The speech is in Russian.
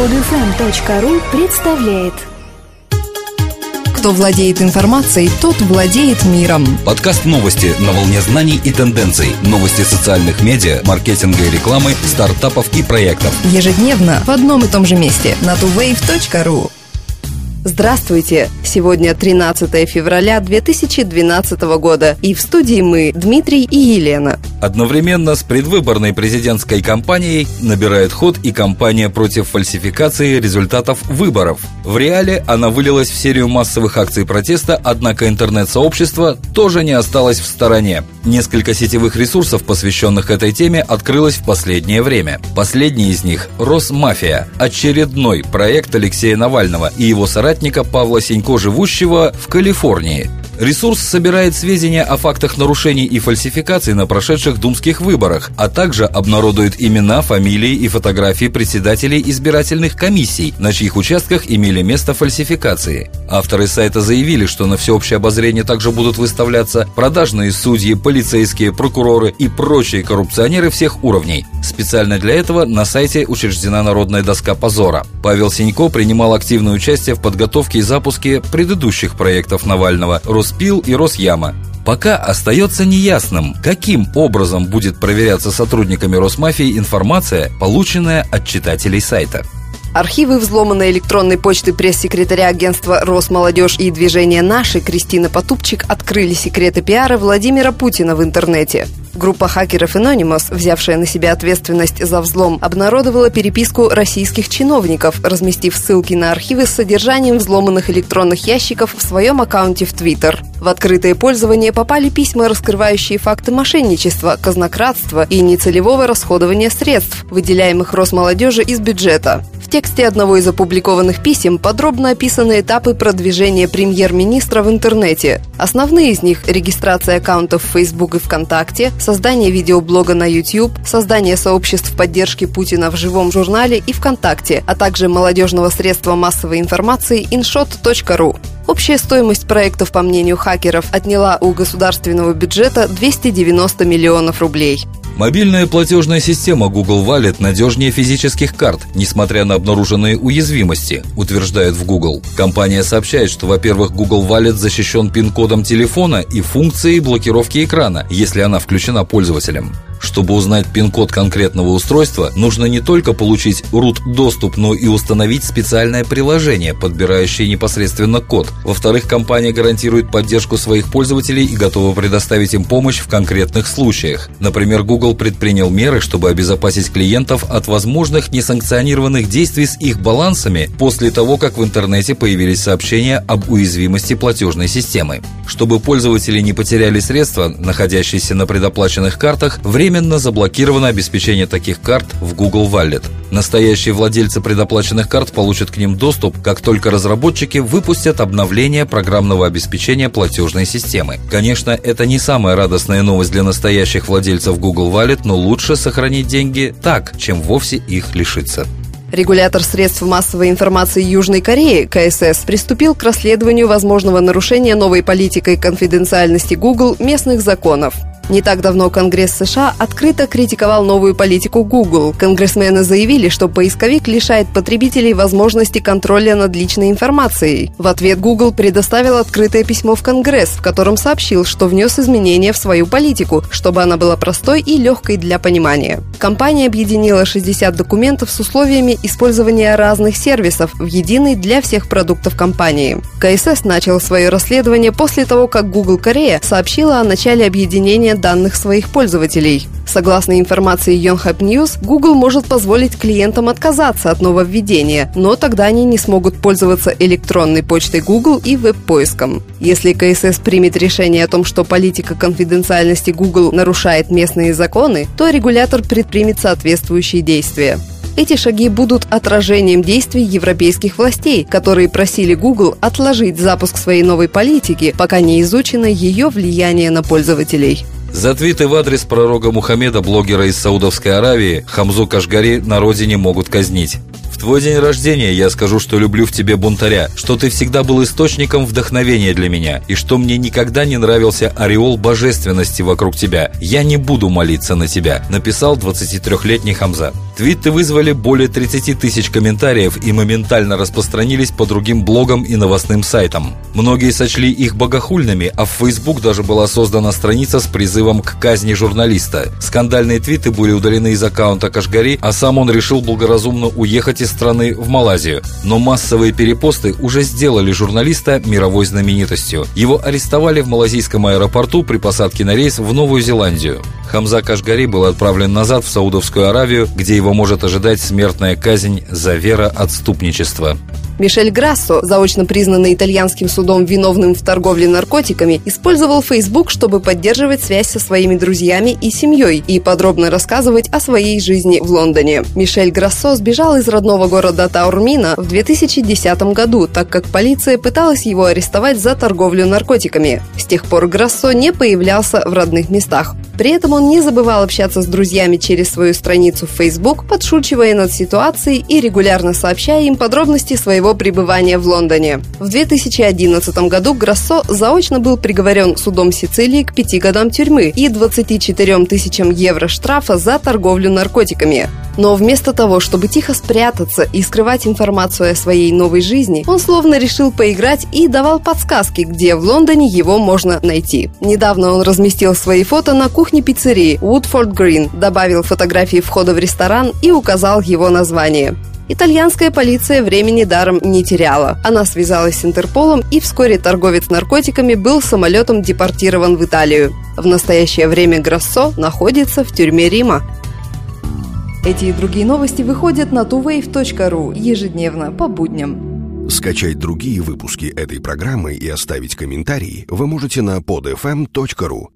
Подфм.ру представляет Кто владеет информацией, тот владеет миром. Подкаст новости на волне знаний и тенденций. Новости социальных медиа, маркетинга и рекламы, стартапов и проектов. Ежедневно в одном и том же месте на tuwave.ru. Здравствуйте! Сегодня 13 февраля 2012 года, и в студии мы, Дмитрий и Елена. Одновременно с предвыборной президентской кампанией набирает ход и кампания против фальсификации результатов выборов. В реале она вылилась в серию массовых акций протеста, однако интернет-сообщество тоже не осталось в стороне. Несколько сетевых ресурсов, посвященных этой теме, открылось в последнее время. Последний из них – «Росмафия» – очередной проект Алексея Навального и его соратника Павла Сенько, живущего в Калифорнии. Ресурс собирает сведения о фактах нарушений и фальсификаций на прошедших думских выборах, а также обнародует имена, фамилии и фотографии председателей избирательных комиссий, на чьих участках имели место фальсификации. Авторы сайта заявили, что на всеобщее обозрение также будут выставляться продажные судьи, полицейские, прокуроры и прочие коррупционеры всех уровней. Специально для этого на сайте учреждена народная доска позора. Павел Синько принимал активное участие в подготовке и запуске предыдущих проектов Навального – Роспил и Росяма. Пока остается неясным, каким образом будет проверяться сотрудниками Росмафии информация, полученная от читателей сайта. Архивы взломанной электронной почты пресс-секретаря агентства «Росмолодежь» и движения «Наши» Кристина Потупчик открыли секреты пиара Владимира Путина в интернете. Группа хакеров Anonymous, взявшая на себя ответственность за взлом, обнародовала переписку российских чиновников, разместив ссылки на архивы с содержанием взломанных электронных ящиков в своем аккаунте в Twitter. В открытое пользование попали письма, раскрывающие факты мошенничества, казнократства и нецелевого расходования средств, выделяемых Росмолодежи из бюджета. Тексте одного из опубликованных писем подробно описаны этапы продвижения премьер-министра в интернете. Основные из них – регистрация аккаунтов в Facebook и ВКонтакте, создание видеоблога на YouTube, создание сообществ поддержки Путина в живом журнале и ВКонтакте, а также молодежного средства массовой информации inshot.ru. Общая стоимость проектов, по мнению хакеров, отняла у государственного бюджета 290 миллионов рублей. Мобильная платежная система Google Wallet надежнее физических карт, несмотря на обнаруженные уязвимости, утверждает в Google. Компания сообщает, что, во-первых, Google Wallet защищен пин-кодом телефона и функцией блокировки экрана, если она включена пользователем. Чтобы узнать пин-код конкретного устройства, нужно не только получить root-доступ, но и установить специальное приложение, подбирающее непосредственно код. Во-вторых, компания гарантирует поддержку своих пользователей и готова предоставить им помощь в конкретных случаях. Например, Google предпринял меры, чтобы обезопасить клиентов от возможных несанкционированных действий с их балансами после того, как в интернете появились сообщения об уязвимости платежной системы. Чтобы пользователи не потеряли средства, находящиеся на предоплаченных картах, время временно заблокировано обеспечение таких карт в Google Wallet. Настоящие владельцы предоплаченных карт получат к ним доступ, как только разработчики выпустят обновление программного обеспечения платежной системы. Конечно, это не самая радостная новость для настоящих владельцев Google Wallet, но лучше сохранить деньги так, чем вовсе их лишиться. Регулятор средств массовой информации Южной Кореи, КСС, приступил к расследованию возможного нарушения новой политикой конфиденциальности Google местных законов. Не так давно Конгресс США открыто критиковал новую политику Google. Конгрессмены заявили, что поисковик лишает потребителей возможности контроля над личной информацией. В ответ Google предоставил открытое письмо в Конгресс, в котором сообщил, что внес изменения в свою политику, чтобы она была простой и легкой для понимания. Компания объединила 60 документов с условиями использования разных сервисов в единый для всех продуктов компании. КСС начал свое расследование после того, как Google Корея сообщила о начале объединения данных своих пользователей. Согласно информации Yonhap News, Google может позволить клиентам отказаться от нововведения, но тогда они не смогут пользоваться электронной почтой Google и веб-поиском. Если КСС примет решение о том, что политика конфиденциальности Google нарушает местные законы, то регулятор предпримет соответствующие действия. Эти шаги будут отражением действий европейских властей, которые просили Google отложить запуск своей новой политики, пока не изучено ее влияние на пользователей. За твиты в адрес пророка Мухаммеда блогера из Саудовской Аравии Хамзу Кашгари на родине могут казнить. В твой день рождения я скажу, что люблю в тебе бунтаря, что ты всегда был источником вдохновения для меня, и что мне никогда не нравился ореол божественности вокруг тебя. Я не буду молиться на тебя, написал 23-летний Хамза. Твиты вызвали более 30 тысяч комментариев и моментально распространились по другим блогам и новостным сайтам. Многие сочли их богохульными, а в Facebook даже была создана страница с призывом к казни журналиста. Скандальные твиты были удалены из аккаунта Кашгари, а сам он решил благоразумно уехать из страны в Малайзию. Но массовые перепосты уже сделали журналиста мировой знаменитостью. Его арестовали в малазийском аэропорту при посадке на рейс в Новую Зеландию. Хамза Кашгари был отправлен назад в Саудовскую Аравию, где его может ожидать смертная казнь за вероотступничество. Мишель Грассо, заочно признанный итальянским судом виновным в торговле наркотиками, использовал Facebook, чтобы поддерживать связь со своими друзьями и семьей и подробно рассказывать о своей жизни в Лондоне. Мишель Грассо сбежал из родного города Таурмина в 2010 году, так как полиция пыталась его арестовать за торговлю наркотиками. С тех пор Грассо не появлялся в родных местах. При этом он не забывал общаться с друзьями через свою страницу в Facebook, подшучивая над ситуацией и регулярно сообщая им подробности своего пребывания в Лондоне. В 2011 году Грассо заочно был приговорен судом Сицилии к пяти годам тюрьмы и 24 тысячам евро штрафа за торговлю наркотиками. Но вместо того, чтобы тихо спрятаться и скрывать информацию о своей новой жизни, он словно решил поиграть и давал подсказки, где в Лондоне его можно найти. Недавно он разместил свои фото на кухне пиццерии Woodford Green, добавил фотографии входа в ресторан и указал его название. Итальянская полиция времени даром не теряла. Она связалась с Интерполом, и вскоре торговец наркотиками был самолетом депортирован в Италию. В настоящее время Грассо находится в тюрьме Рима. Эти и другие новости выходят на tuwave.ru ежедневно по будням. Скачать другие выпуски этой программы и оставить комментарии вы можете на podfm.ru.